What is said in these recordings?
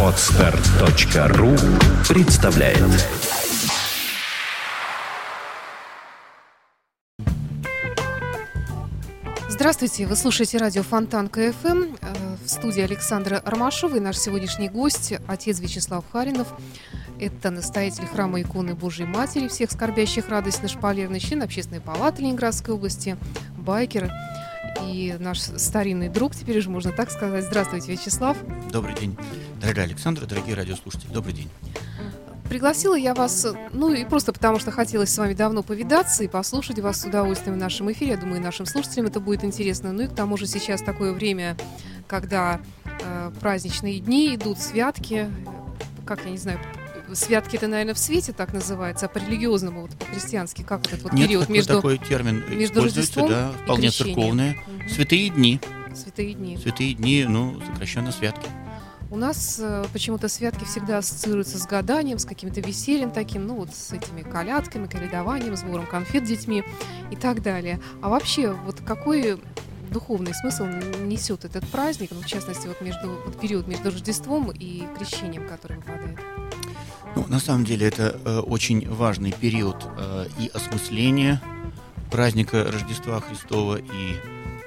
Podster.ru представляет Здравствуйте, вы слушаете радио Фонтанка FM. Э, в студии Александра Ромашова и наш сегодняшний гость, отец Вячеслав Харинов. Это настоятель храма иконы Божьей Матери, всех скорбящих радость на Шпалерной, член Общественной палаты Ленинградской области, байкер и наш старинный друг, теперь уже можно так сказать. Здравствуйте, Вячеслав. Добрый день, дорогая Александра, дорогие радиослушатели. Добрый день. Пригласила я вас, ну и просто потому, что хотелось с вами давно повидаться и послушать вас с удовольствием в нашем эфире. Я думаю, нашим слушателям это будет интересно. Ну и к тому же сейчас такое время, когда э, праздничные дни идут, святки, как я не знаю, святки это, наверное, в свете так называется, а по религиозному, вот по-христиански, как этот вот Нет, период между, такой термин между Рождеством да, вполне церковные. Мгм. Святые дни. Святые дни. Святые дни, ну, сокращенно святки. У нас э, почему-то святки всегда ассоциируются с гаданием, с каким-то весельем таким, ну вот с этими колядками, колядованием, сбором конфет детьми и так далее. А вообще, вот какой духовный смысл несет этот праздник, ну, в частности, вот между вот период между Рождеством и крещением, который выпадает? Ну, на самом деле, это э, очень важный период э, и осмысления праздника Рождества Христова, и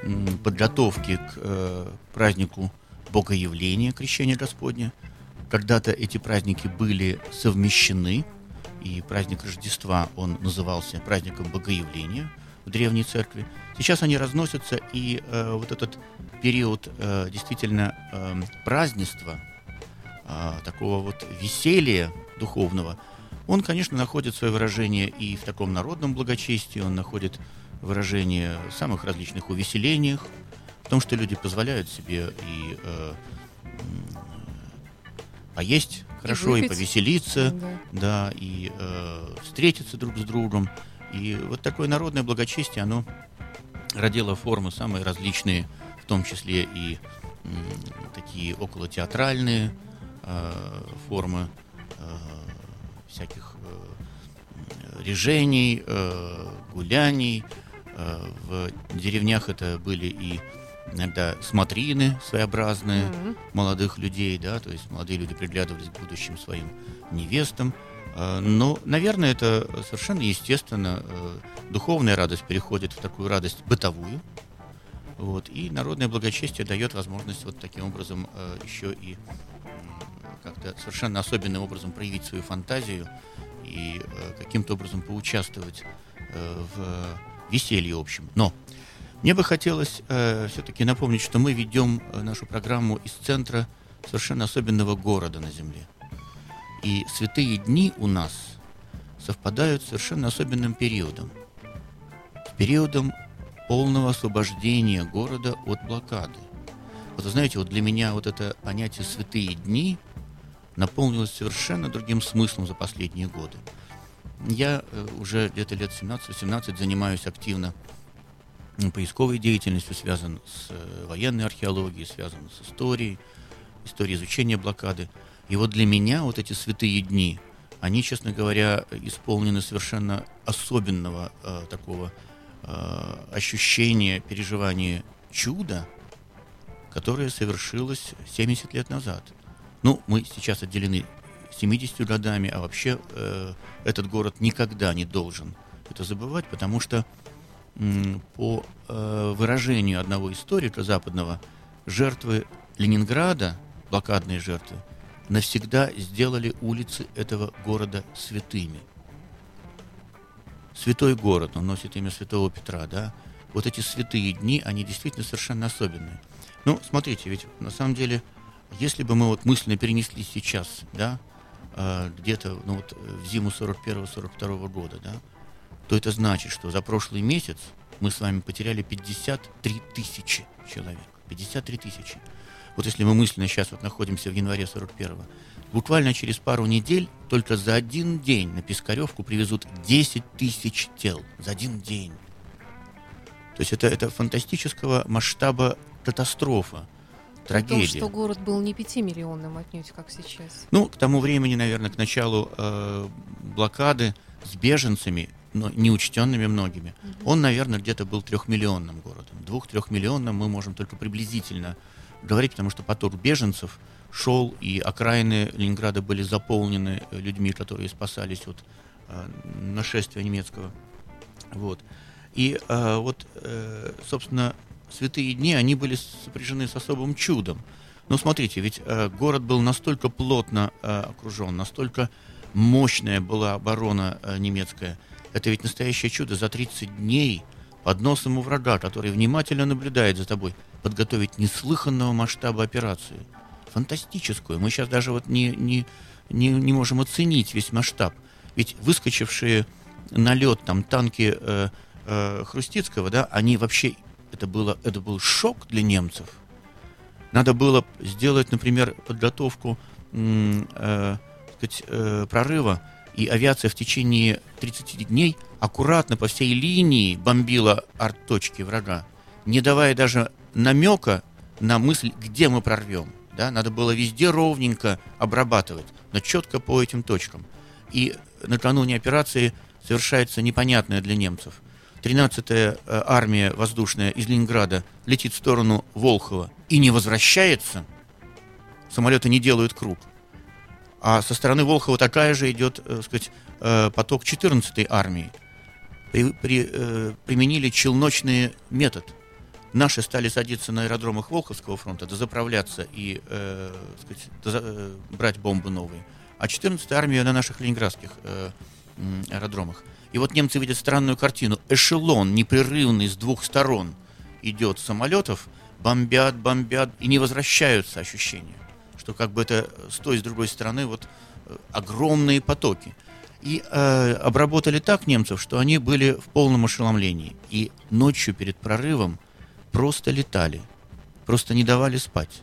м, подготовки к э, празднику Богоявления, Крещения Господня. Когда-то эти праздники были совмещены, и праздник Рождества, он назывался праздником Богоявления в Древней Церкви. Сейчас они разносятся, и э, вот этот период э, действительно э, празднества, э, такого вот веселья духовного, он, конечно, находит свое выражение и в таком народном благочестии, он находит выражение в самых различных увеселениях, в том, что люди позволяют себе и э, поесть хорошо, и, выпить. повеселиться, Да. да, и э, встретиться друг с другом. И вот такое народное благочестие, оно родило формы самые различные, в том числе и м, такие околотеатральные формы э, всяких э, режений, э, гуляний. Э, в деревнях это были и иногда смотрины своеобразные Мгм. молодых людей, да, то есть молодые люди приглядывались к будущим своим невестам. Э, Но, наверное, это совершенно естественно. Э, Духовная радость переходит в такую радость бытовую. Вот, и народное благочестие дает возможность вот таким образом э, еще и как-то совершенно особенным образом проявить свою фантазию и э, каким-то образом поучаствовать э, в веселье общем. Но мне бы хотелось все-таки напомнить, что мы ведем э, нашу программу из центра совершенно особенного города на Земле. И святые дни у нас совпадают с совершенно особенным периодом. С периодом полного освобождения города от блокады. Вот вы знаете, вот для меня вот это понятие «святые дни» наполнилось совершенно другим смыслом за последние годы. Я э, уже где-то лет 17-18 занимаюсь активно поисковой деятельностью, связан с э, военной археологией, связан с историей, историей изучения блокады. И вот для меня вот эти святые дни, они, честно говоря, исполнены совершенно особенного э, такого э, ощущения, переживания чуда, которое совершилось 70 лет назад. Ну, мы сейчас отделены 70 годами, а вообще э, этот город никогда не должен это забывать, потому что м, по э, выражению одного историка западного, жертвы Ленинграда, блокадные жертвы, навсегда сделали улицы этого города святыми. Святой город, он носит имя святого Петра, да? Вот эти святые дни, они действительно совершенно особенные. Ну, смотрите, ведь на самом деле, если бы мы вот мысленно перенесли сейчас, да, э, где-то ну, вот, э, в зиму 41-42 года, да, то это значит, что за прошлый месяц мы с вами потеряли 53 тысячи человек. 53 тысячи. Вот если мы мысленно сейчас вот находимся в январе 41-го, буквально через пару недель только за один день на Пискаревку привезут 10 тысяч тел. За один день. То есть это, это фантастического масштаба катастрофа, При том, трагедия. что город был не пятимиллионным отнюдь, как сейчас. Ну, к тому времени, наверное, к началу э, блокады с беженцами, но неучтенными многими, он, наверное, где-то был трехмиллионным городом. Двух-трехмиллионным мы можем только приблизительно говорить, потому что поток беженцев шел, и окраины Ленинграда были заполнены людьми, которые спасались от э, нашествия немецкого. Вот. И э, вот, э, собственно, святые дни, они были сопряжены с особым чудом. Ну, смотрите, ведь э, город был настолько плотно э, окружен, настолько мощная была оборона э, немецкая. Это ведь настоящее чудо. За 30 дней под носом у врага, который внимательно наблюдает за тобой, подготовить неслыханного масштаба операции. Фантастическую. Мы сейчас даже вот не, не, не, не можем оценить весь масштаб. Ведь выскочившие на лед там танки э, э, Хрустицкого, да, они вообще, это, было, это был шок для немцев. Надо было сделать, например, подготовку э, сказать, э, прорыва, и авиация в течение 30 дней аккуратно по всей линии бомбила арт-точки врага, не давая даже намека на мысль, где мы прорвем. Да? Надо было везде ровненько обрабатывать, но четко по этим точкам. И накануне операции совершается непонятное для немцев. 13-я э, армия воздушная из Ленинграда летит в сторону Волхова и не возвращается, самолеты не делают круг. А со стороны Волхова такая же идет, так э, сказать, э, поток 14-й армии. При, при, э, применили челночный метод. Наши стали садиться на аэродромах Волховского фронта, дозаправляться и э, сказать, доза, брать бомбы новые. А 14-я армия на наших ленинградских э, аэродромах. И вот немцы видят странную картину. Эшелон непрерывный с двух сторон идет самолетов, бомбят, бомбят, и не возвращаются ощущения что как бы это с той, с другой стороны вот э, огромные потоки. И э, обработали так немцев, что они были в полном ошеломлении. И ночью перед прорывом просто летали, просто не давали спать.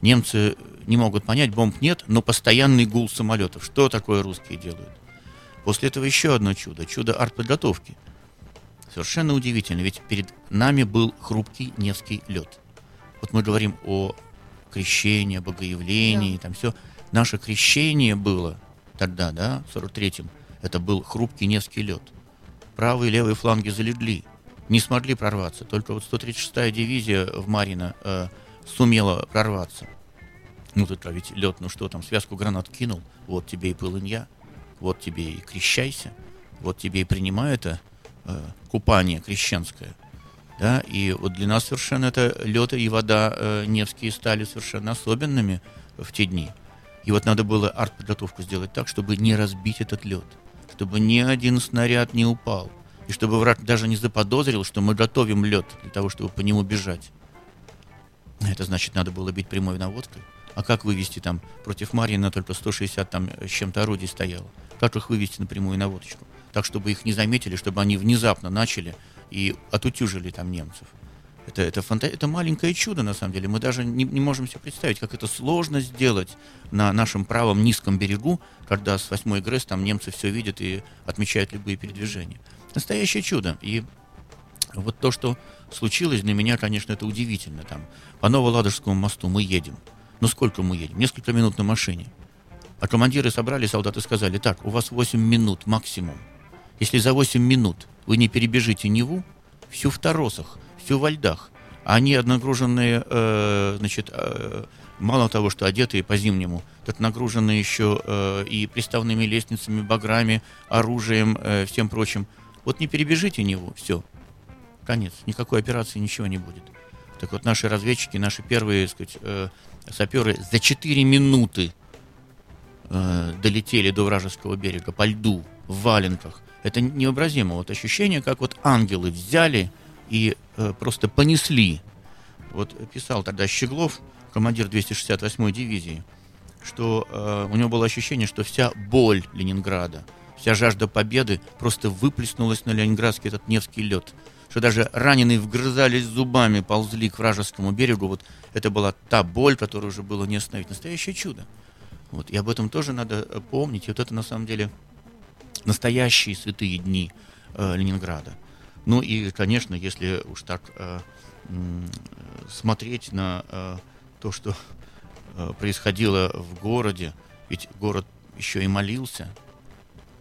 Немцы не могут понять, бомб нет, но постоянный гул самолетов. Что такое русские делают? После этого еще одно чудо, чудо артподготовки. Совершенно удивительно, ведь перед нами был хрупкий Невский лед. Вот мы говорим о крещение, богоявление, да. там все. Наше крещение было тогда, да, в 43-м, это был хрупкий Невский лед. Правые и левые фланги залегли, не смогли прорваться. Только вот 136-я дивизия в Марина э, сумела прорваться. Ну, тут ведь лед, ну что там, связку гранат кинул, вот тебе и полынья, вот тебе и крещайся, вот тебе и принимай это э, купание крещенское – да, и вот для нас совершенно это лед и вода э, Невские стали совершенно особенными в те дни. И вот надо было артподготовку сделать так, чтобы не разбить этот лед, чтобы ни один снаряд не упал, и чтобы враг даже не заподозрил, что мы готовим лед для того, чтобы по нему бежать. Это значит, надо было бить прямой наводкой. А как вывести там против Марьина только 160 там с чем-то орудий стояло? Как их вывести на прямую наводочку? Так, чтобы их не заметили, чтобы они внезапно начали и отутюжили там немцев. Это, это, фанта... это маленькое чудо, на самом деле. Мы даже не, не можем себе представить, как это сложно сделать на нашем правом низком берегу, когда с 8 ГРЭС там немцы все видят и отмечают любые передвижения. Настоящее чудо. И вот то, что случилось, для меня, конечно, это удивительно. Там, по Новоладожскому мосту мы едем. Ну сколько мы едем? Несколько минут на машине. А командиры собрали солдаты и сказали, так, у вас 8 минут максимум. Если за 8 минут вы не перебежите Неву, всю в торосах, всю во льдах, а они одногруженные, э, значит, э, мало того, что одетые по-зимнему, так нагружены еще э, и приставными лестницами, баграми, оружием, э, всем прочим. Вот не перебежите Неву, все, конец, никакой операции, ничего не будет. Так вот, наши разведчики, наши первые, так сказать, э, саперы за 4 минуты э, долетели до вражеского берега по льду, в валенках, это невообразимо. Вот ощущение, как вот ангелы взяли и э, просто понесли. Вот писал тогда Щеглов, командир 268-й дивизии, что э, у него было ощущение, что вся боль Ленинграда, вся жажда победы просто выплеснулась на ленинградский этот Невский лед. Что даже раненые вгрызались зубами, ползли к вражескому берегу. Вот это была та боль, которую уже было не остановить. Настоящее чудо. Вот, и об этом тоже надо э, помнить. И вот это на самом деле настоящие святые дни э, Ленинграда. Ну и, конечно, если уж так э, смотреть на э, то, что э, происходило в городе, ведь город еще и молился.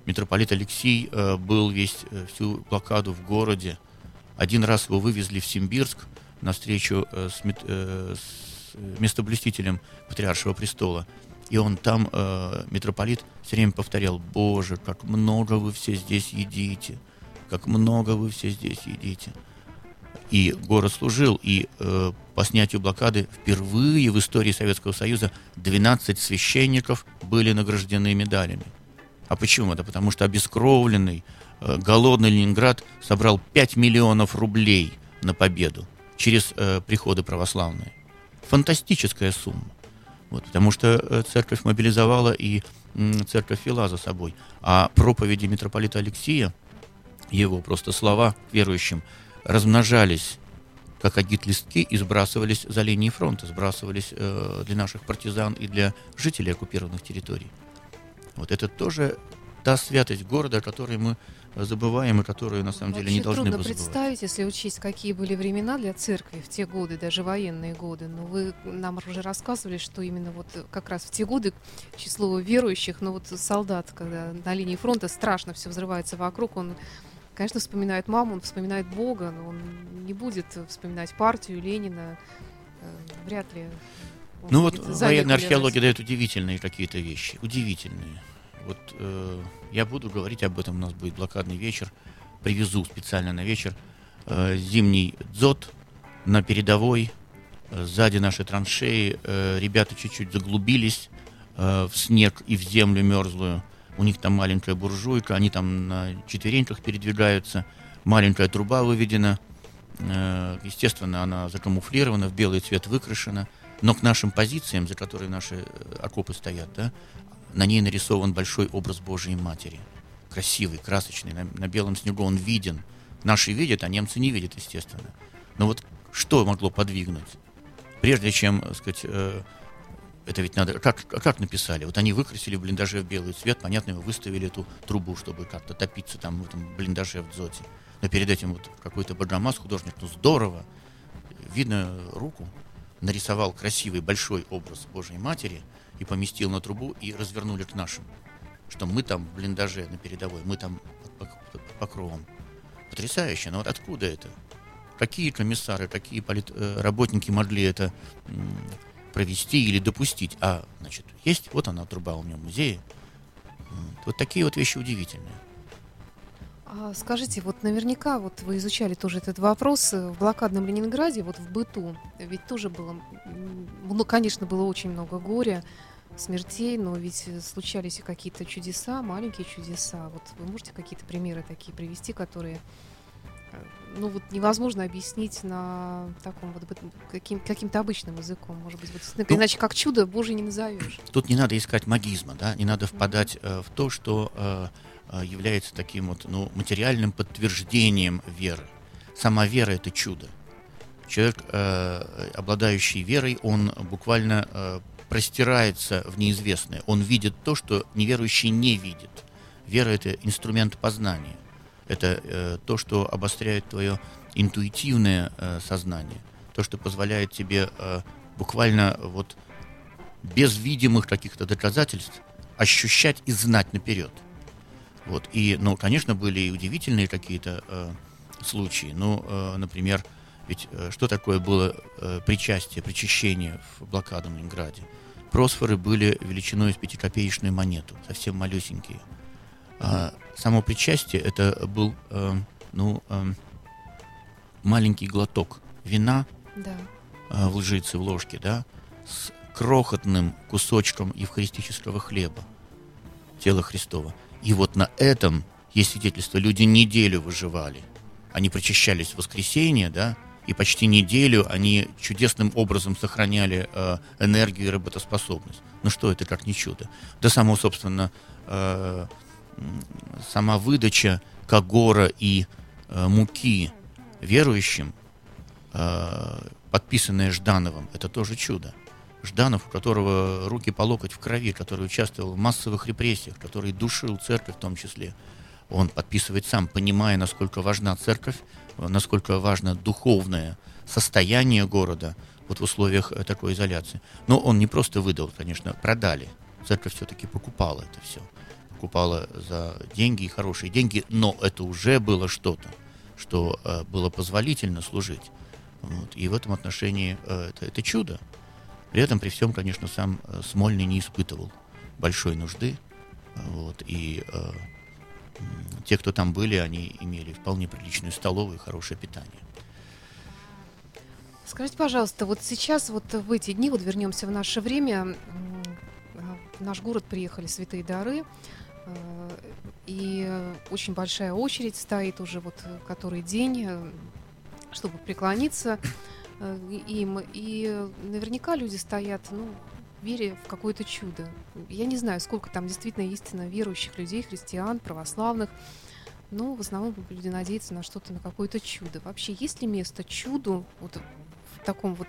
Митрополит Алексей э, был весь э, всю блокаду в городе. Один раз его вывезли в Симбирск на встречу э, с, э, с местоблюстителем Патриаршего престола. И он там, э, митрополит, все время повторял, «Боже, как много вы все здесь едите, как много вы все здесь едите». И город служил, и э, по снятию блокады впервые в истории Советского Союза 12 священников были награждены медалями. А почему? Это потому что обескровленный, э, голодный Ленинград собрал 5 миллионов рублей на победу через э, приходы православные. Фантастическая сумма. Вот, потому что э, церковь мобилизовала и э, церковь вела за собой. А проповеди митрополита Алексея, его просто слова верующим, размножались как агит-листки и сбрасывались за линии фронта, сбрасывались э, для наших партизан и для жителей оккупированных территорий. Вот это тоже та святость города, о которой мы забываем и которую на самом Вообще деле не должны трудно были забывать. представить, если учесть, какие были времена для церкви в те годы, даже военные годы. Но вы нам уже рассказывали, что именно вот как раз в те годы число верующих, ну вот солдат, когда на линии фронта страшно все взрывается вокруг, он Конечно, вспоминает маму, он вспоминает Бога, но он не будет вспоминать партию Ленина. Э, Вряд ли. Ну вот военная археология дает удивительные какие-то вещи, удивительные. Вот э, я буду говорить об этом, у нас будет блокадный вечер, привезу специально на вечер э, зимний дзот на передовой, э, сзади наши траншеи, э, ребята чуть-чуть заглубились э, в снег и в землю мерзлую, у них там маленькая буржуйка, они там на четвереньках передвигаются, маленькая труба выведена, Э, Естественно, она закамуфлирована, в белый цвет выкрашена, но к нашим позициям, за которые наши э, окопы стоят, да, на ней нарисован большой образ Божией Матери. Красивый, красочный, на, на белом снегу он виден. Наши видят, а немцы не видят, естественно. Но вот что могло подвигнуть? Прежде чем, так сказать, э, это ведь надо... Как, как написали? Вот они выкрасили в блиндаже в белый цвет, понятно, и выставили эту трубу, чтобы как-то топиться там в этом блиндаже в дзоте. Но перед этим вот какой-то Богомаз, художник, ну здорово, видно руку, нарисовал красивый большой образ Божьей Матери и поместил на трубу и развернули к нашим. Что мы там в блиндаже на передовой, мы там под пок- под покровом. Потрясающе, но вот откуда это? Какие комиссары, какие полит- э, работники могли это провести или допустить? А, значит, есть, вот она труба у меня в музее. Вот такие вот вещи удивительные. А скажите, вот наверняка вот вы изучали тоже этот вопрос э, в блокадном Ленинграде, вот в быту, ведь тоже было, ну, конечно, было очень много горя, смертей, но ведь э, случались и какие-то чудеса, маленькие чудеса. Вот вы можете какие-то примеры такие привести, которые, э, ну вот невозможно объяснить на таком вот каким, каким-то обычным языком, может быть, вот, Ну, иначе как чудо Божье не назовешь. Тут не надо искать магизма, да, не надо впадать э, в то, что э, является таким вот, ну, материальным подтверждением веры. Сама вера это чудо. Человек, э, обладающий верой, он буквально э, простирается в неизвестное. Он видит то, что неверующий не видит. Вера это инструмент познания. Это э, то, что обостряет твое интуитивное э, сознание, то, что позволяет тебе э, буквально вот без видимых каких-то доказательств ощущать и знать наперед. Вот. И, ну, конечно, были и удивительные какие-то э, случаи. Ну, э, например, ведь э, что такое было э, причастие, причащение в блокадном Ленинграде? Просфоры были величиной с пятикопеечную монету, совсем малюсенькие. А само причастие это был, э, ну, э, маленький глоток вина Да. э, в лжице, в ложке, да, с крохотным кусочком евхаристического хлеба, тела Христова. И вот на этом есть свидетельство. Люди неделю выживали. Они причащались в воскресенье, да, и почти неделю они чудесным образом сохраняли э, энергию и работоспособность. Ну что это как не чудо? Да само, собственно, э, сама выдача Кагора и э, муки верующим, э, подписанная Ждановым, это тоже чудо. Жданов, у которого руки по локоть в крови, который участвовал в массовых репрессиях, который душил церковь в том числе, он подписывает сам, понимая, насколько важна церковь, насколько важно духовное состояние города вот в условиях э, такой изоляции. Но он не просто выдал, конечно, продали. Церковь все-таки покупала это все. Покупала за деньги и хорошие деньги, но это уже было что-то, что э, было позволительно служить. Вот. И в этом отношении э, это, это чудо. При этом, при всем, конечно, сам э, Смольный не испытывал большой нужды. Вот, и э, те, кто там были, они имели вполне приличную столовую и хорошее питание. Скажите, пожалуйста, вот сейчас, вот в эти дни, вот вернемся в наше время, в наш город приехали святые дары, э, и очень большая очередь стоит уже вот который день, э, чтобы преклониться э, им. И наверняка люди стоят, ну, вере в какое-то чудо. Я не знаю, сколько там действительно истинно верующих людей, христиан, православных. Но в основном люди надеются на что-то, на какое-то чудо. Вообще, есть ли место чуду вот в таком вот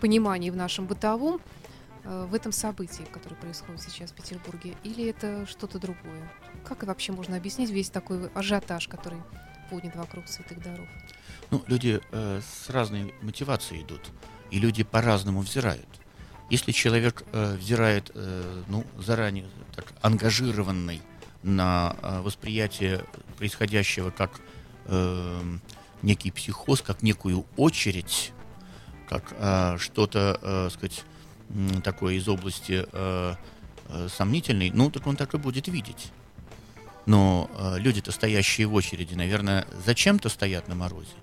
понимании в нашем бытовом, э, в этом событии, которое происходит сейчас в Петербурге, или это что-то другое? Как вообще можно объяснить весь такой ажиотаж, который поднят вокруг святых даров? Ну, люди э, с разной мотивацией идут, и люди по-разному взирают. Если человек э, взирает, э, ну, заранее так ангажированный на э, восприятие происходящего как э, некий психоз, как некую очередь, как э, что-то, э, сказать, такое из области э, э, сомнительной, ну, так он так и будет видеть. Но э, люди-то, стоящие в очереди, наверное, зачем-то стоят на морозе.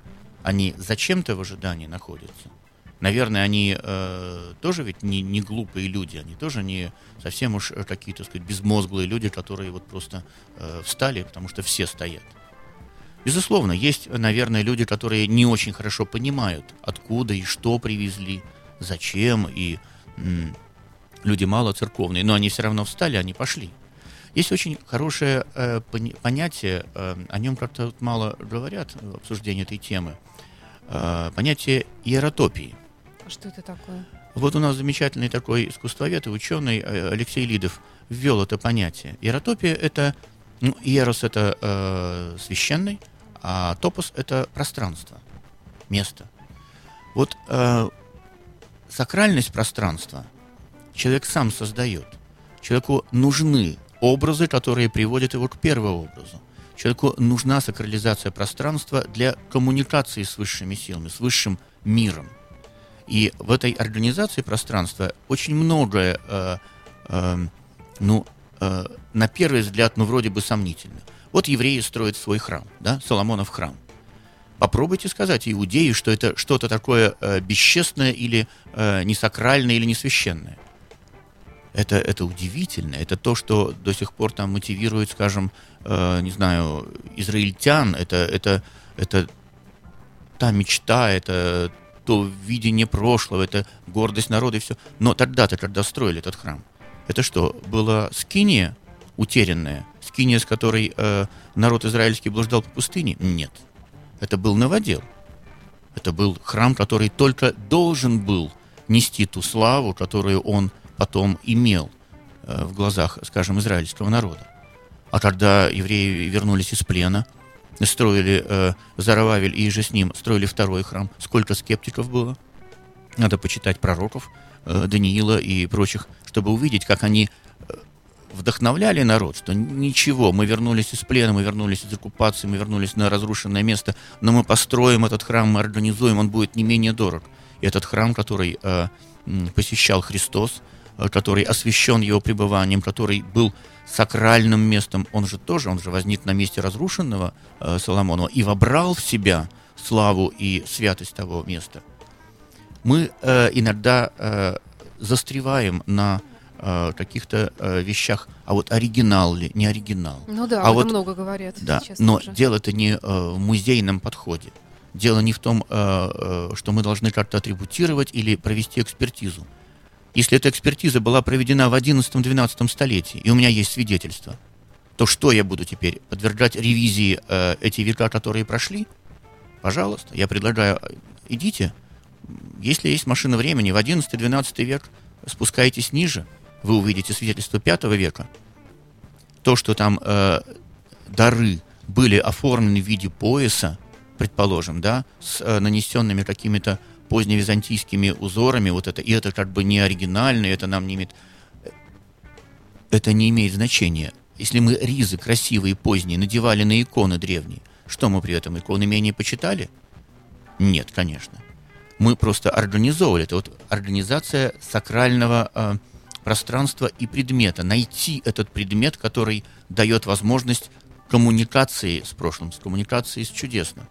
Они зачем-то в ожидании находятся. Наверное, они э, тоже ведь не, не глупые люди, они тоже не совсем уж какие-то, сказать, безмозглые люди, которые вот просто э, встали, потому что все стоят. Безусловно, есть, наверное, люди, которые не очень хорошо понимают, откуда и что привезли, зачем, и м, люди мало церковные, но они все равно встали, они пошли. Есть очень хорошее э, понятие, э, о нем как-то мало говорят в обсуждении этой темы, э, понятие иеротопии. А что это такое? Вот у нас замечательный такой искусствовед и ученый э, Алексей Лидов ввел это понятие. Иеротопия — это, ну, иерос — это э, священный, а топос — это пространство, место. Вот э, сакральность пространства человек сам создает. Человеку нужны образы, которые приводят его к первому образу. Человеку нужна сакрализация пространства для коммуникации с высшими силами, с высшим миром. И в этой организации пространства очень многое, э, э, ну, э, на первый взгляд, ну, вроде бы сомнительно. Вот евреи строят свой храм, да, Соломонов храм. Попробуйте сказать иудею, что это что-то такое э, бесчестное или э, несакральное или несвященное. Это, это удивительно. Это то, что до сих пор там мотивирует, скажем, э, не знаю, израильтян. Это, это, это та мечта, это то видение прошлого, это гордость народа и все. Но тогда-то, когда строили этот храм, это что, была скиния утерянная, скиния, с которой э, народ израильский блуждал по пустыне? Нет. Это был новодел. Это был храм, который только должен был нести ту славу, которую он потом имел э, в глазах, скажем, израильского народа. А когда евреи вернулись из плена, строили э, Зарававель и же с ним строили второй храм, сколько скептиков было? Надо почитать пророков, э, Даниила и прочих, чтобы увидеть, как они вдохновляли народ, что ничего, мы вернулись из плена, мы вернулись из оккупации, мы вернулись на разрушенное место, но мы построим этот храм, мы организуем, он будет не менее дорог. И этот храм, который э, посещал Христос, э, который освящен его пребыванием, который был сакральным местом, он же тоже, он же возник на месте разрушенного э, Соломонова и вобрал в себя славу и святость того места. Мы э, иногда э, застреваем на э, каких-то э, вещах, а вот оригинал ли, не оригинал. Ну да, а вот много говорят. Да, но тоже. дело-то не э, в музейном подходе. Дело не в том, э, э, что мы должны как-то атрибутировать или провести экспертизу. Если эта экспертиза была проведена в 11-12 столетии, и у меня есть свидетельство, то что я буду теперь подвергать ревизии э, эти века, которые прошли? Пожалуйста, я предлагаю, э, идите. Если есть машина времени, в 11-12 век спускайтесь ниже – вы увидите свидетельство V века, то, что там э, дары были оформлены в виде пояса, предположим, да, с э, нанесенными какими-то поздневизантийскими узорами, вот это, и это как бы не оригинально, это нам не имеет... Это не имеет значения. Если мы ризы красивые поздние надевали на иконы древние, что мы при этом иконы менее почитали? Нет, конечно Мы просто организовывали. Это вот организация сакрального э, пространства и предмета. Найти этот предмет, который дает возможность коммуникации с прошлым, с коммуникацией с чудесным.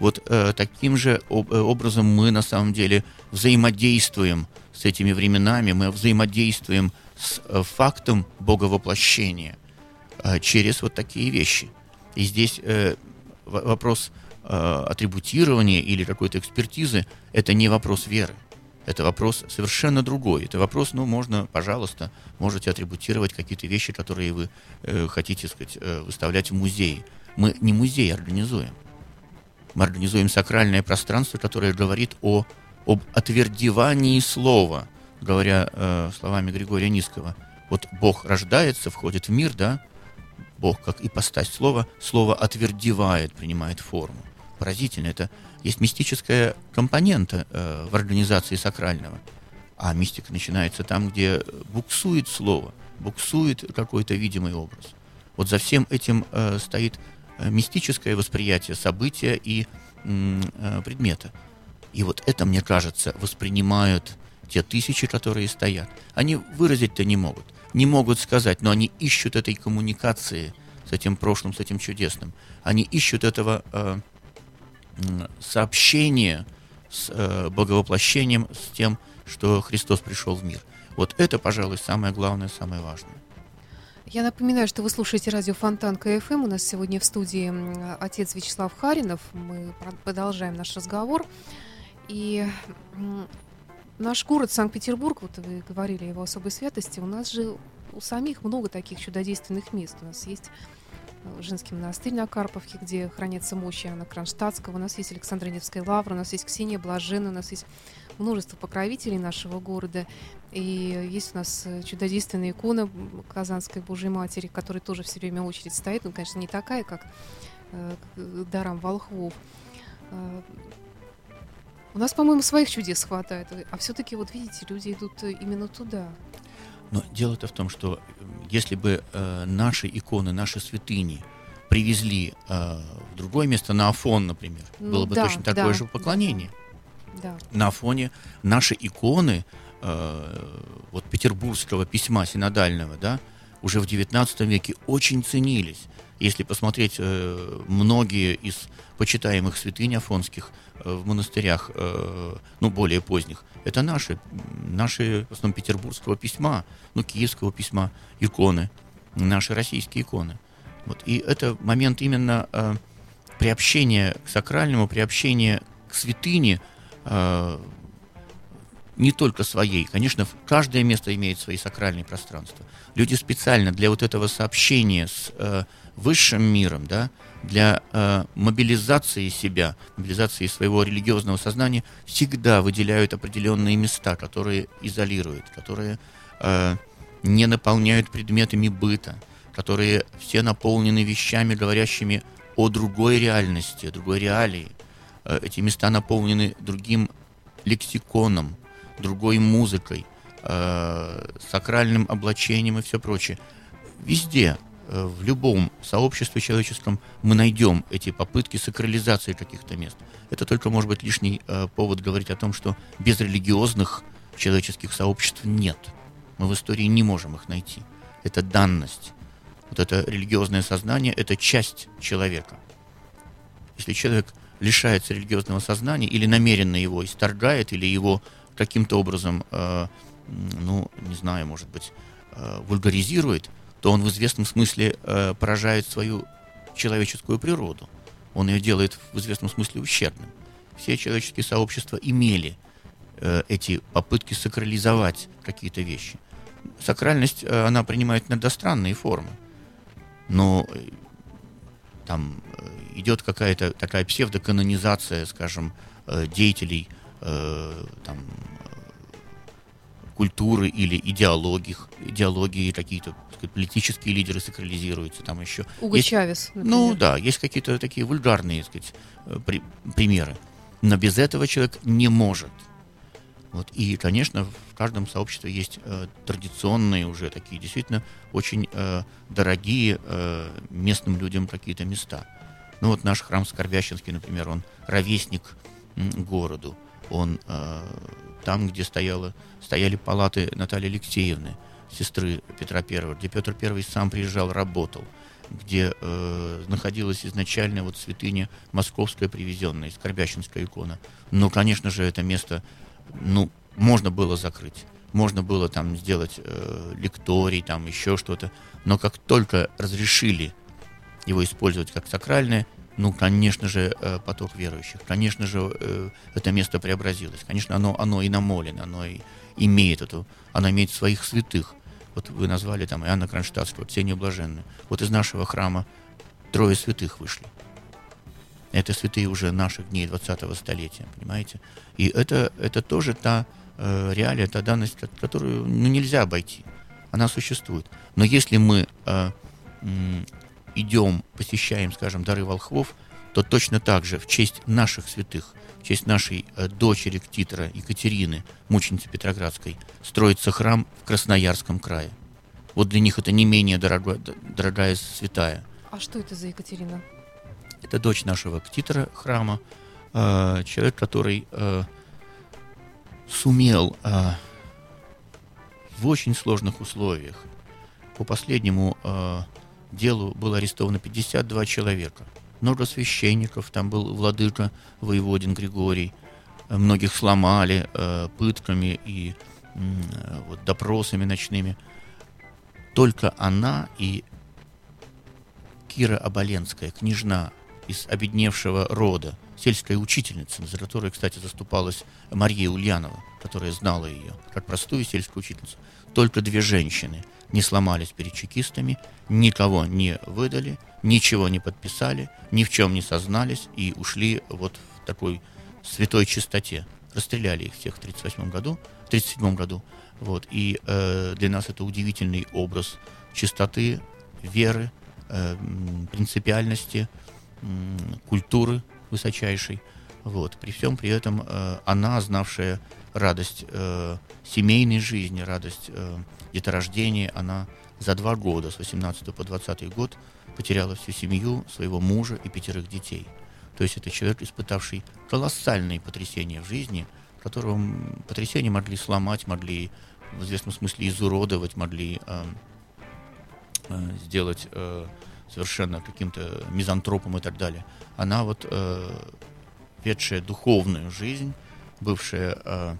Вот э, таким же об, э, образом мы на самом деле взаимодействуем с этими временами, мы взаимодействуем с э, фактом боговоплощения э, через вот такие вещи. И здесь э, вопрос э, атрибутирования или какой-то экспертизы – это не вопрос веры. Это вопрос совершенно другой. Это вопрос, ну, можно, пожалуйста, можете атрибутировать какие-то вещи, которые вы э, хотите, сказать, э, выставлять в музее. Мы не музей организуем. Мы организуем сакральное пространство, которое говорит о, об отвердевании слова, говоря э, словами Григория Низкого. Вот Бог рождается, входит в мир, да? Бог, как и постать слова, слово отвердевает, принимает форму. Поразительно. Это есть мистическая компонента э, в организации сакрального. А мистика начинается там, где буксует слово, буксует какой-то видимый образ. Вот за всем этим э, стоит мистическое восприятие события и э, предмета. И вот это, мне кажется, воспринимают те тысячи, которые стоят. Они выразить-то не могут. Не могут сказать, но они ищут этой коммуникации с этим прошлым, с этим чудесным. Они ищут этого э, сообщение с э, боговоплощением, с тем, что Христос пришел в мир. Вот это, пожалуй, самое главное, самое важное. Я напоминаю, что вы слушаете радио Фонтан КФМ. У нас сегодня в студии отец Вячеслав Харинов. Мы продолжаем наш разговор. И наш город Санкт-Петербург, вот вы говорили о его особой святости, у нас же у самих много таких чудодейственных мест. У нас есть женский монастырь на Карповке, где хранятся мощи Анна Кронштадтского. У нас есть Александра Невская лавра, у нас есть Ксения Блажена, у нас есть множество покровителей нашего города. И есть у нас чудодейственная икона Казанской Божьей Матери, которая тоже все время очередь стоит. Ну, конечно, не такая, как э, дарам волхвов. Э, у нас, по-моему, своих чудес хватает. А все-таки, вот видите, люди идут именно туда. Но дело-то в том, что если бы э, наши иконы, наши святыни привезли э, в другое место, на Афон, например, ну, было бы да, точно такое да, же поклонение. Да. На Афоне наши иконы э, вот петербургского письма синодального, да, уже в XIX веке очень ценились. Если посмотреть э, многие из почитаемых святынь афонских э, в монастырях, э, ну, более поздних, это наши, наши, в основном, петербургского письма, ну, киевского письма, иконы, наши российские иконы. Вот. И это момент именно э, приобщения к сакральному, приобщения к святыне, не только своей. Конечно, каждое место имеет свои сакральные пространства. Люди специально для вот этого сообщения с э, высшим миром, да, для э, мобилизации себя, мобилизации своего религиозного сознания всегда выделяют определенные места, которые изолируют, которые э, не наполняют предметами быта, которые все наполнены вещами, говорящими о другой реальности, о другой реалии. Э, эти места наполнены другим лексиконом, другой музыкой, э, сакральным облачением и все прочее. Везде Э, в любом сообществе человеческом мы найдем эти попытки сакрализации каких-то мест. Это только может быть лишний повод говорить о том, что без религиозных человеческих сообществ нет. Мы в истории не можем их найти. Это данность. Вот это религиозное сознание – это часть человека. Если человек лишается религиозного сознания или намеренно его исторгает, или его каким-то образом, э, ну, не знаю, может быть, э, вульгаризирует – то он в известном смысле э, поражает свою человеческую природу. Он ее делает в известном смысле ущербным. Все человеческие сообщества имели э, эти попытки сакрализовать какие-то вещи. Сакральность, э, она принимает иногда странные формы. Но э, там э, идет какая-то такая псевдоканонизация, скажем, э, деятелей э, там, культуры или идеологии, идеологии какие-то сказать, политические лидеры сакрализируются, там еще. Уго есть, Чавес, например. Ну да, есть какие-то такие вульгарные, так сказать, э, при, примеры. Но без этого человек не может. Вот. И, конечно, в каждом сообществе есть э, традиционные уже такие действительно очень э, дорогие э, местным людям какие-то места. Ну вот наш храм Скорбящинский, например, он ровесник городу. он э, там, где стояла, стояли палаты Натальи Алексеевны, сестры Петра I, где Петр I сам приезжал, работал, где э, находилась изначально вот святыня московская привезенная, Скорбящинская икона. Но, конечно же, это место, ну, можно было закрыть. Можно было там сделать э, лекторий, там еще что-то. Но как только разрешили его использовать как сакральное, ну, конечно же, э, поток верующих. Конечно же, э, это место преобразилось. Конечно, оно, оно и намолено, оно и имеет эту, оно имеет своих святых. Вот вы назвали там Иоанна Кронштадтского, Ксения Блаженную. Вот из нашего храма трое святых вышли. Это святые уже наших дней 20-го столетия, понимаете? И это, это тоже та э, реалия, та данность, которую ну, нельзя обойти. Она существует. Но если мы э, идем, посещаем, скажем, дары волхвов, то точно так же в честь наших святых, в честь нашей э, дочери Ктитора Екатерины, мученицы Петроградской, строится храм в Красноярском крае. Вот для них это не менее дорогой, дорогая святая. А что это за Екатерина? Это дочь нашего Ктитора храма, э, человек, который э, сумел э, в очень сложных условиях, по последнему э, делу было арестовано 52 человека – много священников, там был владыка воеводин Григорий, э, многих сломали э, пытками и э, вот, допросами ночными. Только она и Кира Оболенская, княжна из обедневшего рода, сельская учительница, за которой, кстати, заступалась Мария Ульянова, которая знала ее, как простую сельскую учительницу. Только две женщины не сломались перед чекистами, никого не выдали, ничего не подписали, ни в чем не сознались и ушли вот в такой святой чистоте. Расстреляли их всех в 1938 году, в 1937 году. Вот. И э, для нас это удивительный образ чистоты, веры, э, принципиальности, э, культуры высочайшей. Вот. При всем при этом э, она, знавшая радость э, семейной жизни, радость э, деторождения, она за два года, с 18 по 20 год, потеряла всю семью, своего мужа и пятерых детей. То есть это человек, испытавший колоссальные потрясения в жизни, которого потрясения могли сломать, могли в известном смысле изуродовать, могли э, э, сделать э, совершенно каким-то мизантропом и так далее. Она вот, э, ведшая духовную жизнь, бывшая э,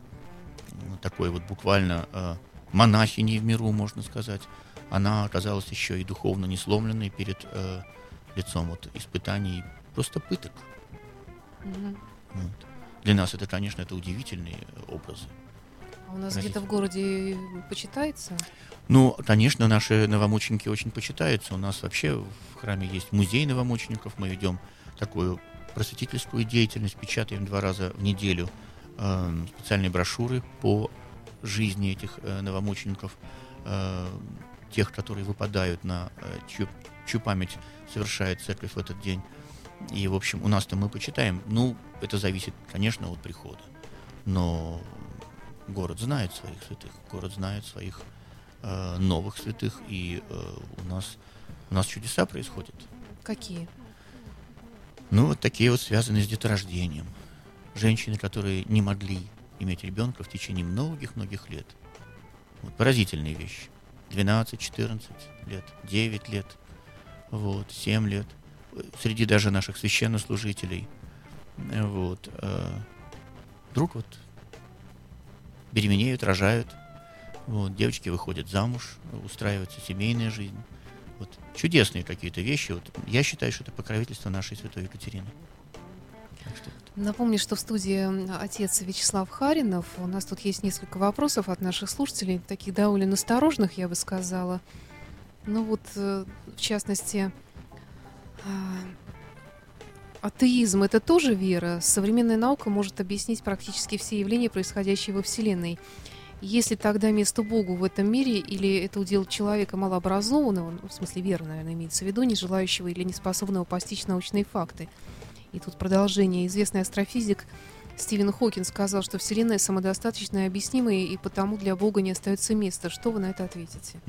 такой вот буквально э, монахиней в миру, можно сказать, она оказалась еще и духовно не сломленной перед э, лицом вот, испытаний, просто пыток. Mm-hmm. Вот. Для нас это, конечно, это удивительные образы. А у нас где-то в городе почитается? Ну, конечно, наши новомученики очень почитаются. У нас вообще в храме есть музей новомучеников. Мы ведем такую просветительскую деятельность, печатаем два раза в неделю специальные брошюры по жизни этих э, новомучеников. Э, тех, которые выпадают на э, чью, чью память совершает церковь в этот день. И, в общем, у нас-то мы почитаем. Ну, это зависит, конечно, от прихода. Но город знает своих святых, город знает своих э, новых святых, и э, у нас у нас чудеса происходят. Какие? Ну, вот такие вот связанные с деторождением. Женщины, которые не могли иметь ребенка в течение многих-многих лет. Вот, поразительные вещи. 12-14 лет, 9 лет, вот, 7 лет. Среди даже наших священнослужителей. Вот. Э, вдруг вот беременеют, рожают. Вот, девочки выходят замуж, устраивается семейная жизнь. Вот, чудесные какие-то вещи. Вот, я считаю, что это покровительство нашей святой Екатерины. Так что Напомню, что в студии отец Вячеслав Харинов. У нас тут есть несколько вопросов от наших слушателей, таких довольно осторожных, я бы сказала. Ну вот, э, в частности, а, атеизм — это тоже вера. Современная наука может объяснить практически все явления, происходящие во Вселенной. Если тогда место Богу в этом мире, или это удел человека малообразованного, ну, в смысле веры, наверное, имеется в виду, не желающего или неспособного постичь научные факты — и тут продолжение. Известный астрофизик Стивен Хокин сказал, что Вселенная самодостаточная объяснимая, и потому для Бога не остается места. Что вы на это ответите?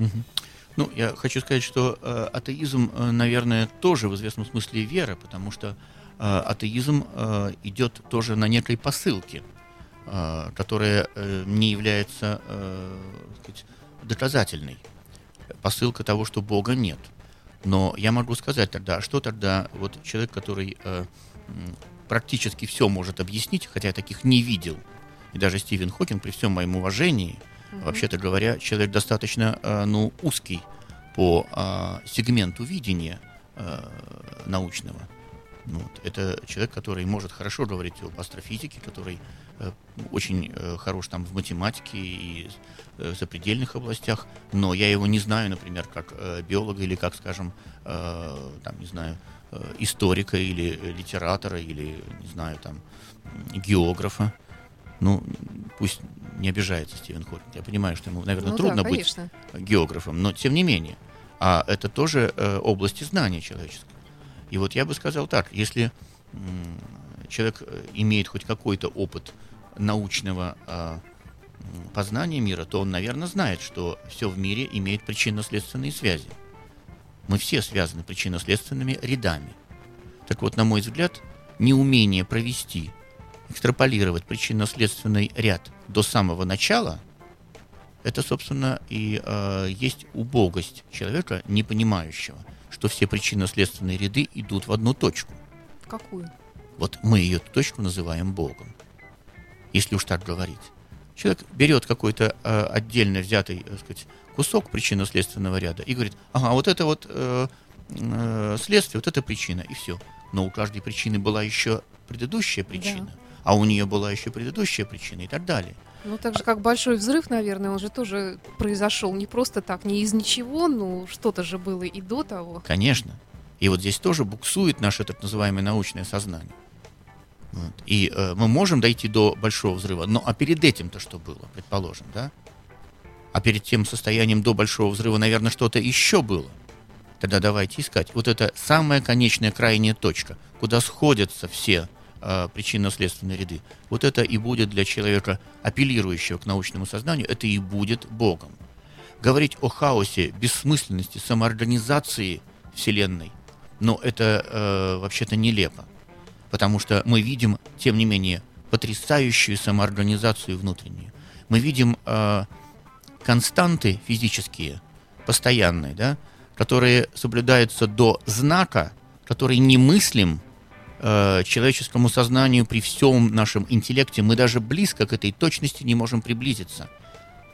Ну, я хочу сказать, что э, атеизм, э, наверное, тоже в известном смысле вера, потому что э, атеизм э, идет тоже на некой посылке. э, которая э, не является э, сказать, доказательной. Посылка того, что Бога нет. Но я могу сказать тогда, а что тогда вот человек, который э, практически все может объяснить, хотя я таких не видел, и даже Стивен Хокинг, при всем моем уважении, угу. вообще-то говоря, человек достаточно э, ну, узкий по э, сегменту видения э, научного. Ну, вот. Это человек, который может хорошо говорить об астрофизике, который э, очень э, хорош там в математике и э, в запредельных областях, но я его не знаю, например, как э, биолога или как, скажем, э, там, не знаю, историка или литератора или, не знаю, там, географа. Ну, пусть не обижается Стивен Хокинг. Я понимаю, что ему, наверное, ну, трудно да, быть географом, но тем не менее. А это тоже э, области знания человеческого. И вот я бы сказал так, если человек э, имеет хоть какой-то опыт научного э, познания мира, то он, наверное, знает, что все в мире имеет причинно-следственные связи. Мы все связаны причинно-следственными рядами. Так вот, на мой взгляд, неумение провести, экстраполировать причинно-следственный ряд до самого начала, это, собственно, и э, есть убогость человека, не понимающего – что все причинно-следственные ряды идут в одну точку. Какую? Вот мы ее точку называем Богом. Если уж так говорить. Человек берет какой-то э, отдельно взятый так сказать, кусок причинно-следственного ряда и говорит, ага, вот это вот э, э, следствие, вот это причина, и все. Но у каждой причины была еще предыдущая причина, да. а у нее была еще предыдущая причина и так далее. Ну, так же, как большой взрыв, наверное, он же тоже произошел не просто так, не из ничего, но что-то же было и до того. Конечно. И вот здесь тоже буксует наше так называемое научное сознание. Вот. И э, мы можем дойти до большого взрыва, но а перед этим-то что было, предположим, да? А перед тем состоянием до большого взрыва, наверное, что-то еще было. Тогда давайте искать. Вот это самая конечная крайняя точка, куда сходятся все э, причинно-следственные ряды. Вот это и будет для человека, апеллирующего к научному сознанию, это и будет Богом. Говорить о хаосе, бессмысленности, самоорганизации Вселенной, но это э, вообще-то нелепо. Потому что мы видим, тем не менее, потрясающую самоорганизацию внутреннюю. Мы видим э, константы физические, постоянные, да, которые соблюдаются до знака, который немыслим Э, человеческому сознанию при всем нашем интеллекте мы даже близко к этой точности не можем приблизиться,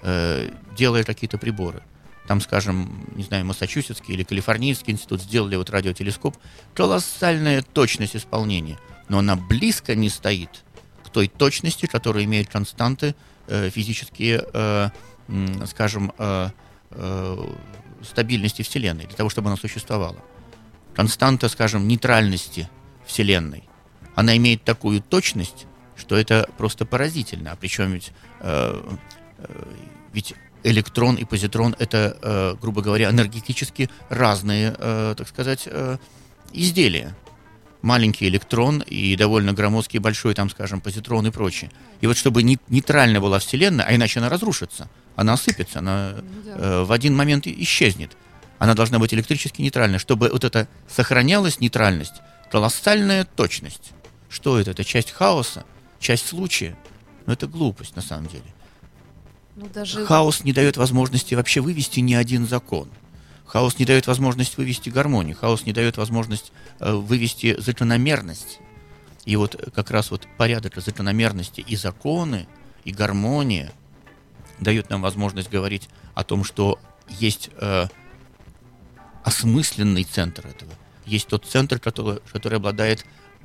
э, делая какие-то приборы. Там, скажем, не знаю, Массачусетский или Калифорнийский институт сделали вот радиотелескоп. Колоссальная точность исполнения, но она близко не стоит к той точности, которую имеют константы э, физические, э, скажем, э, э, стабильности Вселенной, для того, чтобы она существовала. Константа, скажем, нейтральности – Вселенной. Она имеет такую точность, что это просто поразительно. А причем ведь, э, э, ведь электрон и позитрон это, э, грубо говоря, энергетически разные, э, так сказать, э, изделия. Маленький электрон и довольно громоздкий большой, там, скажем, позитрон и прочее. И вот чтобы не, нейтральна была Вселенная, а иначе она разрушится, она осыпется, она э, в один момент исчезнет. Она должна быть электрически нейтральной, чтобы вот эта сохранялась нейтральность, колоссальная точность. Что это? Это часть хаоса, часть случая. Но это глупость на самом деле. Ну, даже... Хаос не дает возможности вообще вывести ни один закон. Хаос не дает возможность вывести гармонию. Хаос не дает возможность э, вывести закономерность. И вот как раз вот порядок закономерности и законы, и гармония дают нам возможность говорить о том, что есть э, осмысленный центр этого есть тот центр, который, который обладает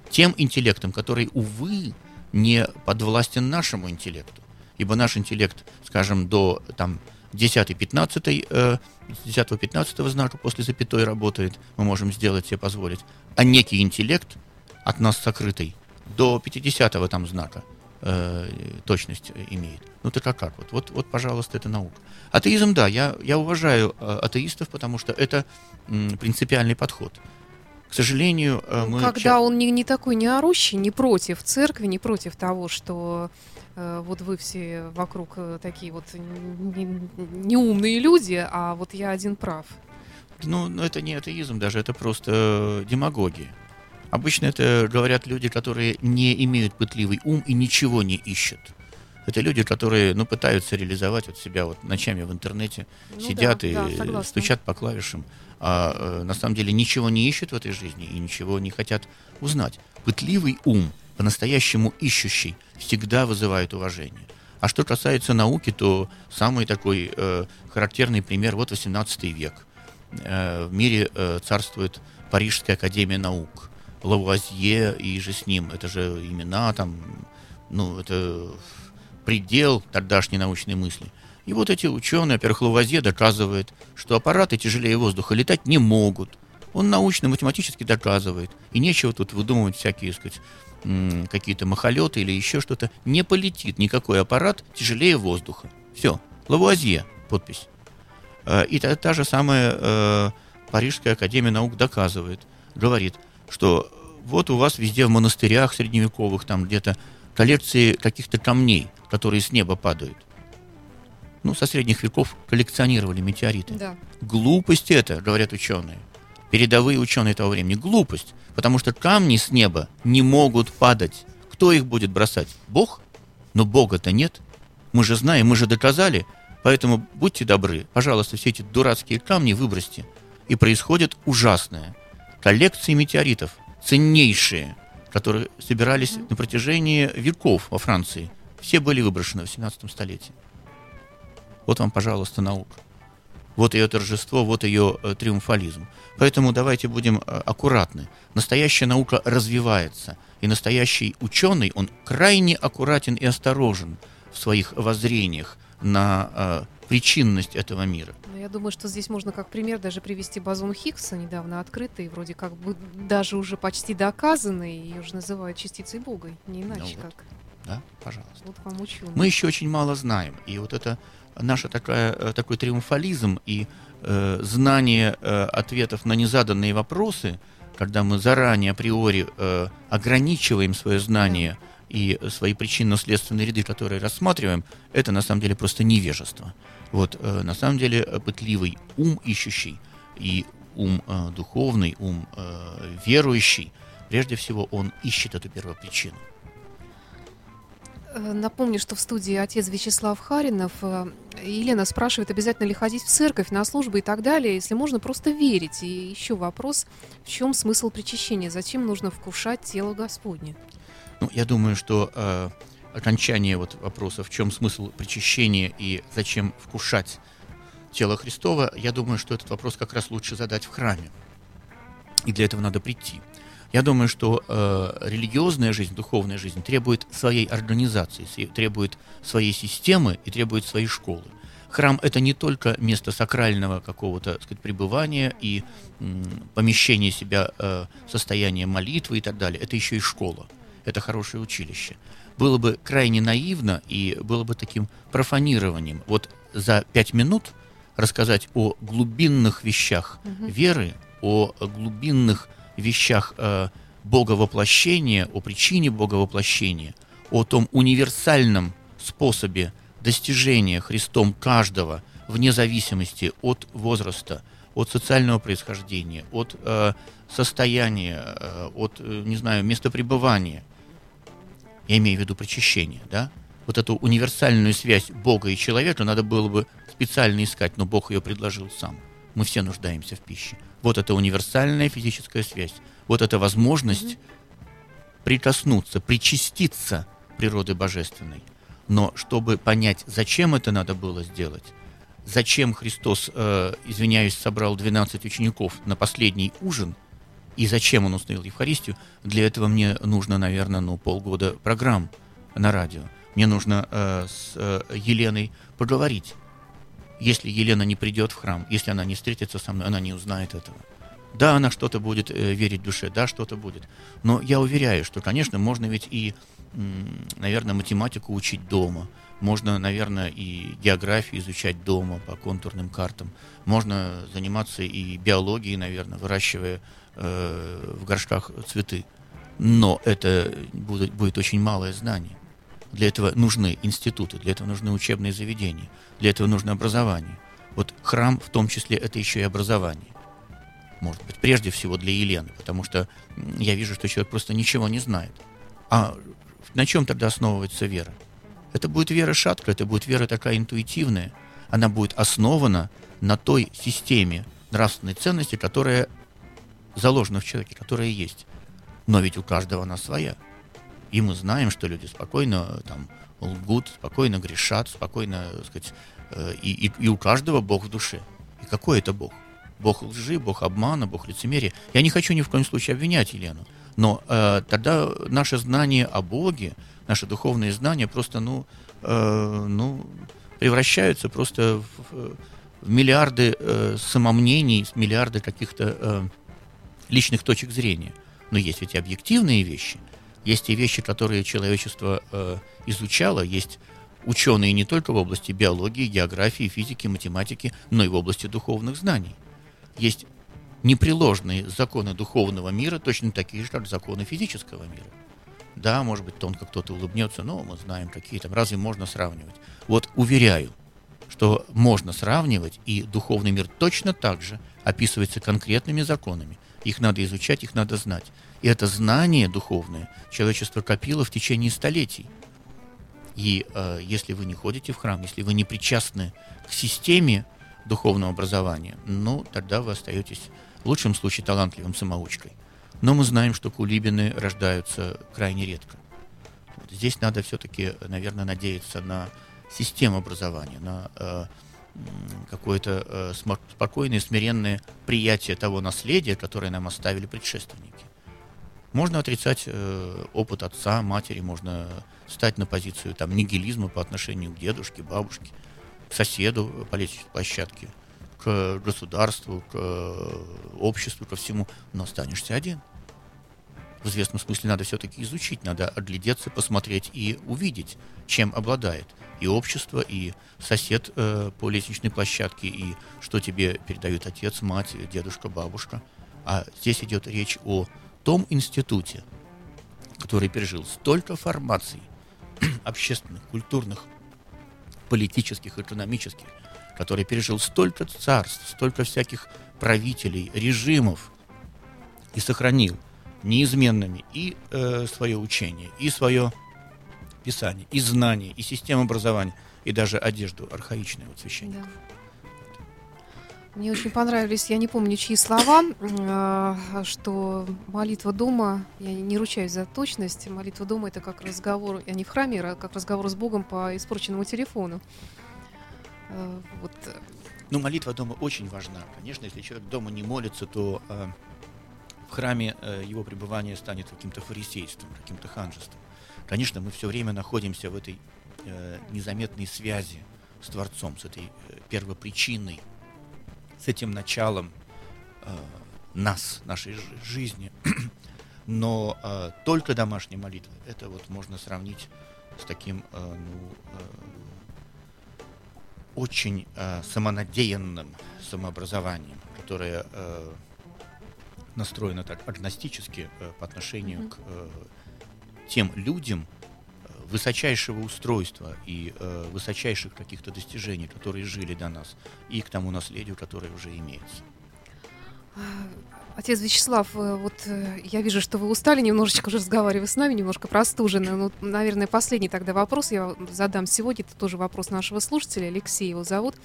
тем интеллектом, который, увы, не подвластен нашему интеллекту. Ибо наш интеллект, скажем, до там, 10-15 э, 10-15 знака после запятой работает, мы можем сделать себе позволить. А некий интеллект от нас сокрытый до 50-го там знака э, точность имеет. Ну так а как? Вот, вот, вот, пожалуйста, это наука. Атеизм, да, я, я уважаю э, атеистов, потому что это м, принципиальный подход. К сожалению, э, мы... Когда он не, не такой не орущий, не против церкви, не против того, что э, вот вы все вокруг э, такие вот неумные не люди, а вот я один прав. Ну, ну, это не атеизм даже, это просто демагогия. Обычно это говорят люди, которые не имеют пытливый ум и ничего не ищут. Это люди, которые, ну, пытаются реализовать вот себя вот ночами в интернете, ну, сидят да, и да, стучат по клавишам, а э, на самом деле ничего не ищут в этой жизни и ничего не хотят узнать. Пытливый ум, по-настоящему ищущий, всегда вызывает уважение. А что касается науки, то самый такой э, характерный пример вот 18 век. Э, в мире э, царствует Парижская академия наук. Лавуазье и же с ним. Это же имена там, ну, это предел тогдашней научной мысли. И вот эти ученые, во-первых, Лавуазье доказывает, что аппараты тяжелее воздуха летать не могут. Он научно-математически доказывает. И нечего тут выдумывать всякие, сказать, какие-то махолеты или еще что-то. Не полетит никакой аппарат тяжелее воздуха. Все. Лавуазье. Подпись. Э, и та, та же самая э, Парижская академия наук доказывает, говорит, что вот у вас везде в монастырях средневековых, там где-то коллекции каких-то камней, которые с неба падают. Ну, со средних веков коллекционировали метеориты. Да. Глупость это, говорят ученые. Передовые ученые того времени. Глупость. Потому что камни с неба не могут падать. Кто их будет бросать? Бог? Но Бога-то нет. Мы же знаем, мы же доказали. Поэтому будьте добры, пожалуйста, все эти дурацкие камни выбросьте. И происходит ужасное. Коллекции метеоритов, ценнейшие, которые собирались на протяжении веков во Франции, все были выброшены в 17 столетии. Вот вам, пожалуйста, наука. Вот ее торжество, вот ее э, триумфализм. Поэтому давайте будем э, аккуратны. Настоящая наука развивается, и настоящий ученый, он крайне аккуратен и осторожен в своих воззрениях на э, причинность этого мира. Ну, я думаю, что здесь можно как пример даже привести бозон Хиггса, недавно открытый, вроде как бы даже уже почти доказанный, ее уже называют частицей Бога, не иначе ну, вот. как. Да, пожалуйста. Вот вам ученый. Мы еще очень мало знаем, и вот это такая, э, такой триумфализм и э, знание э, ответов на незаданные вопросы, когда мы заранее априори э, ограничиваем свое знание и свои причинно-следственные ряды, которые рассматриваем, это на самом деле просто невежество. Вот, э, на самом деле, пытливый ум ищущий и ум э, духовный, ум э, верующий, прежде всего он ищет эту первопричину. Э, напомню, что в студии отец Вячеслав Харинов. Э, Елена спрашивает, обязательно ли ходить в церковь, на службы и так далее, если можно просто верить. И еще вопрос, в чем смысл причащения? Зачем нужно вкушать тело Господне? Ну, я думаю, что э, окончание вот вопроса, в чем смысл причащения и зачем вкушать тело Христова, я думаю, что этот вопрос как раз лучше задать в храме. И для этого надо прийти. Я думаю, что э, религиозная жизнь, духовная жизнь требует своей организации, требует своей системы и требует своей школы. Храм это не только место сакрального какого-то сказать, пребывания и м, помещения себя э, состояния молитвы и так далее. Это еще и школа. Это хорошее училище. Было бы крайне наивно и было бы таким профанированием. Вот за пять минут рассказать о глубинных вещах угу. веры, о глубинных вещах э, боговоплощения, о причине боговоплощения, о том универсальном способе достижения Христом каждого вне зависимости от возраста, от социального происхождения, от э, состояния, э, от, э, не знаю, места пребывания. Я имею в виду причащение, да? Вот эту универсальную связь Бога и человека надо было бы специально искать, но Бог ее предложил сам. Мы все нуждаемся в пище. Вот это универсальная физическая связь. Вот эта возможность mm-hmm. прикоснуться, причаститься природы божественной. Но чтобы понять, зачем это надо было сделать, зачем Христос, э, извиняюсь, собрал 12 учеников на последний ужин, и зачем он установил Евхаристию, для этого мне нужно, наверное, ну, полгода программ на радио. Мне нужно э, с э, Еленой поговорить если Елена не придет в храм, если она не встретится со мной, она не узнает этого. Да, она что-то будет э, верить душе, да, что-то будет. Но я уверяю, что, конечно, можно ведь и, наверное, математику учить дома. Можно, наверное, и географию изучать дома по контурным картам. Можно заниматься и биологией, наверное, выращивая э, в горшках цветы. Но это будет, будет очень малое знание. Для этого нужны институты, для этого нужны учебные заведения, для этого нужно образование. Вот храм в том числе это еще и образование. Может быть, прежде всего для Елены, потому что я вижу, что человек просто ничего не знает. А на чем тогда основывается вера? Это будет вера шаткая, это будет вера такая интуитивная. Она будет основана на той системе нравственной ценности, которая заложена в человеке, которая есть. Но ведь у каждого она своя. И мы знаем, что люди спокойно там, лгут, спокойно грешат, спокойно, так сказать, э, и, и, и у каждого Бог в душе. И какой это Бог? Бог лжи, Бог обмана, Бог лицемерия. Я не хочу ни в коем случае обвинять Елену, но э, тогда наше знание о Боге, наши духовные знания просто, ну, э, ну превращаются просто в, в миллиарды э, самомнений, миллиарды каких-то э, личных точек зрения. Но есть ведь объективные вещи, есть и вещи, которые человечество э, изучало, есть ученые не только в области биологии, географии, физики, математики, но и в области духовных знаний. Есть непреложные законы духовного мира, точно такие же, как законы физического мира. Да, может быть, тонко кто-то улыбнется, но мы знаем, какие там, разве можно сравнивать? Вот уверяю, что можно сравнивать, и духовный мир точно так же описывается конкретными законами. Их надо изучать, их надо знать. И это знание духовное человечество копило в течение столетий. И э, если вы не ходите в храм, если вы не причастны к системе духовного образования, ну, тогда вы остаетесь в лучшем случае талантливым самоучкой. Но мы знаем, что кулибины рождаются крайне редко. Вот здесь надо все-таки, наверное, надеяться на систему образования, на э, какое-то э, спокойное, смиренное приятие того наследия, которое нам оставили предшественники. Можно отрицать э, опыт отца, матери, можно стать на позицию там, нигилизма по отношению к дедушке, бабушке, к соседу по лестничной площадке, к государству, к э, обществу, ко всему, но останешься один. В известном смысле надо все-таки изучить, надо оглядеться, посмотреть и увидеть, чем обладает и общество, и сосед э, по лестничной площадке, и что тебе передают отец, мать, дедушка, бабушка. А здесь идет речь о том институте, который пережил столько формаций общественных, культурных, политических, экономических, который пережил столько царств, столько всяких правителей, режимов и сохранил неизменными и э, свое учение, и свое писание, и знание, и систему образования, и даже одежду архаичную вот священников. Да. Мне очень понравились, я не помню, чьи слова, э, что молитва дома, я не ручаюсь за точность, молитва дома это как разговор, а не в храме, а как разговор с Богом по испорченному телефону. Э, вот. Ну, молитва дома очень важна. Конечно, если человек дома не молится, то э, в храме э, его пребывание станет каким-то фарисейством, каким-то ханжеством. Конечно, мы все время находимся в этой э, незаметной связи с Творцом, с этой э, первопричиной, с этим началом э, нас, нашей жизни. Но э, только домашняя молитва, это вот можно сравнить с таким э, ну, э, очень э, самонадеянным самообразованием, которое э, настроено так агностически э, по отношению mm-hmm. к э, тем людям высочайшего устройства и э, высочайших каких-то достижений, которые жили до нас, и к тому наследию, которое уже имеется. Отец Вячеслав, э, вот э, я вижу, что вы устали немножечко уже разговаривая с нами, немножко простужены. Ну, наверное, последний тогда вопрос я задам сегодня. Это тоже вопрос нашего слушателя. Алексей его зовут.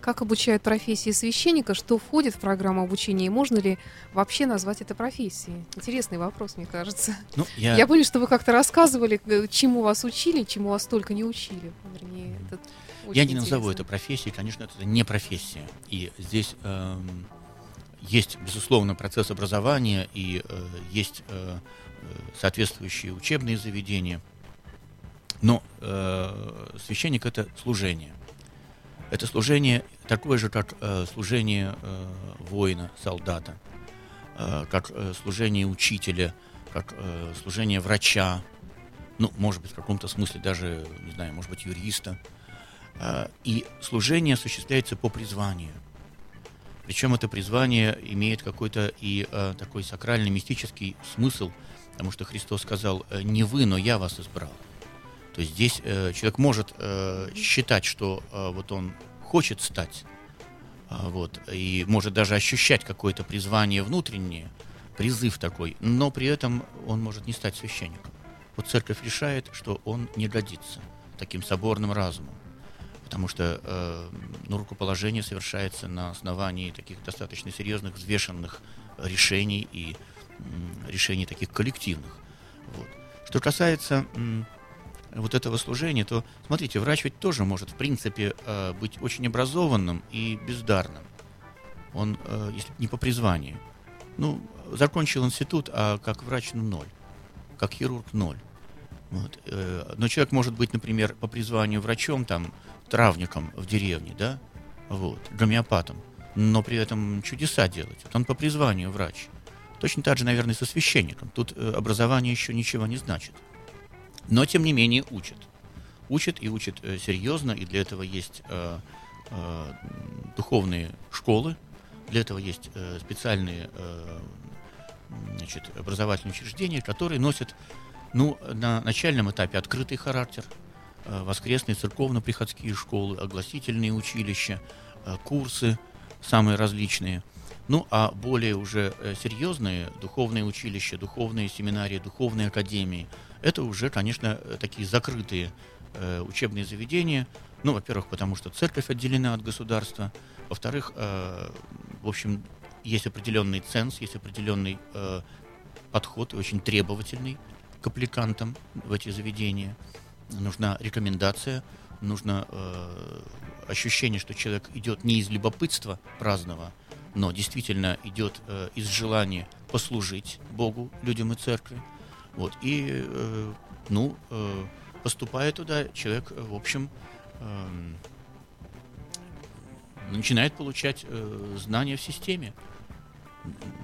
Как обучают профессии священника? Что входит в программу обучения? И можно ли вообще назвать это профессией? Интересный вопрос, мне кажется. Ну, я... я помню, что вы как-то рассказывали, э, чему вас учили, чему вас только не учили. Вернее, это я не интересно. назову это профессией, конечно, это не профессия. И здесь эм, есть, безусловно, процесс образования и э, есть э, э соответствующие учебные заведения. Но э, священник это служение. Это служение такое же, как э, служение э, воина, солдата, э, как э, служение учителя, как э, служение врача, ну, может быть, в каком-то смысле даже, не знаю, может быть, юриста. Э, и служение осуществляется по призванию. Причем это призвание имеет какой-то и э, такой сакральный, мистический смысл, потому что Христос сказал, «Э, не вы, но я вас избрал. То есть здесь э, человек может э, считать, что э, вот он хочет стать, э, вот, и может даже ощущать какое-то призвание внутреннее, призыв такой, но при этом он может не стать священником. Вот церковь решает, что он не годится. таким соборным разумом. Потому что э, ну, рукоположение совершается на основании таких достаточно серьезных, взвешенных решений и решений таких коллективных. Вот. Что касается вот этого служения, то, смотрите, врач ведь тоже может, в принципе, э, быть очень образованным и бездарным. Он, э, если не по призванию. Ну, закончил институт, а как врач, ну, ноль. Как хирург, ноль. Вот. Э, но человек может быть, например, по призванию врачом, там, травником в деревне, да, вот, гомеопатом, но при этом чудеса делать. Вот он по призванию врач. Точно так же, наверное, со священником. Тут образование еще ничего не значит. Но, тем не менее, учат. Учат и учат э, серьезно, и для этого есть э, э, духовные школы, для этого есть специальные значит, образовательные учреждения, которые носят ну, на начальном этапе открытый характер, воскресные церковно-приходские школы, огласительные училища, курсы самые различные. Ну, а более уже серьезные духовные училища, духовные семинарии, духовные академии, это уже, конечно, такие закрытые учебные заведения. Ну, во-первых, потому что церковь отделена от государства. Во-вторых, в общем, есть определенный ценз, есть определенный подход, очень требовательный к аппликантам в эти заведения. Нужна рекомендация, нужно э, ощущение, что человек идет не из любопытства праздного, но действительно идет э, из желания послужить Богу, людям и церкви. Вот. И, э, ну, э, поступая туда, человек, в общем, э, начинает получать э, знания в системе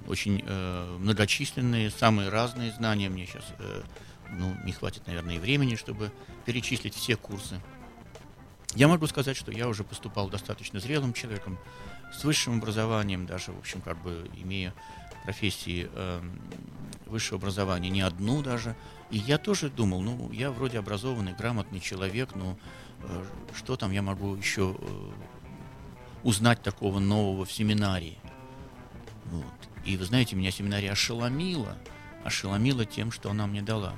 очень э, многочисленные, самые разные знания. Мне сейчас э, ну, не хватит, наверное, и времени, чтобы перечислить все курсы. Я могу сказать, что я уже поступал достаточно зрелым человеком, с высшим образованием, даже, в общем, как бы имея профессии э, высшего образования, не одну даже. И я тоже думал, ну, я вроде образованный, грамотный человек, но э, что там я могу еще э, узнать такого нового в семинарии? Вот. И вы знаете, меня семинария ошеломила, ошеломила тем, что она мне дала.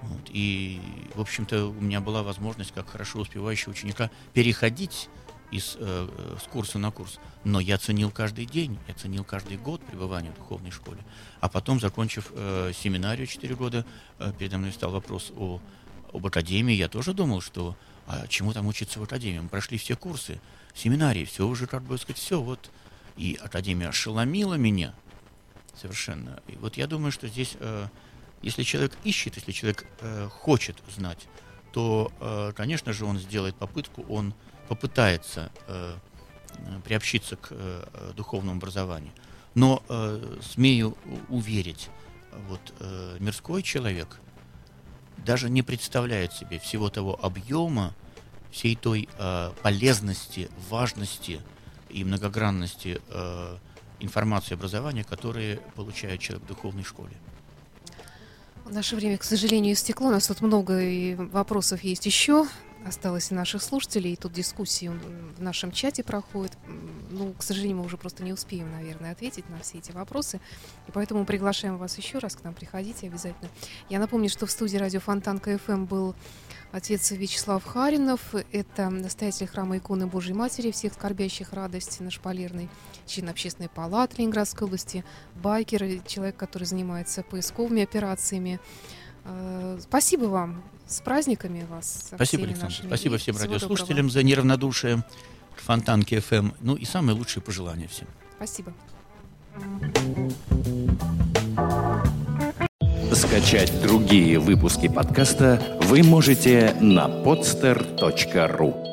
Вот. И, в общем-то, у меня была возможность, как хорошо успевающего ученика, переходить из, э, э, с курса на курс. Но я ценил каждый день, я ценил каждый год пребывания в духовной школе. А потом, закончив э, семинарию 4 года, э, передо мной стал вопрос о, об академии. Я тоже думал, что а чему там учиться в академии? Мы прошли все курсы, семинарии, все уже, как бы сказать, все, вот и Академия ошеломила меня совершенно. И вот я думаю, что здесь, э, если человек ищет, если человек э, хочет знать, то, э, конечно же, он сделает попытку, он попытается э, приобщиться к э, духовному образованию. Но э, смею уверить, вот э, мирской человек даже не представляет себе всего того объема, всей той э, полезности, важности, и многогранности э, информации и образования, которые получает человек в духовной школе. Наше время, к сожалению, истекло. У нас тут много вопросов есть еще. Осталось и наших слушателей. И тут дискуссии в нашем чате проходят. Ну, к сожалению, мы уже просто не успеем, наверное, ответить на все эти вопросы. И поэтому приглашаем вас еще раз к нам. Приходите обязательно. Я напомню, что в студии радио Фонтанка FM был Отец Вячеслав Харинов – это настоятель храма иконы Божьей Матери всех скорбящих радости на Шпалерной, член общественной палаты Ленинградской области, байкер, человек, который занимается поисковыми операциями. Э, спасибо вам. С праздниками вас. Спасибо, Александра. Спасибо всем радиослушателям доброго. за неравнодушие к Фонтанке FM. Ну и самые лучшие пожелания всем. Спасибо. Скачать другие выпуски подкаста вы можете на podster.ru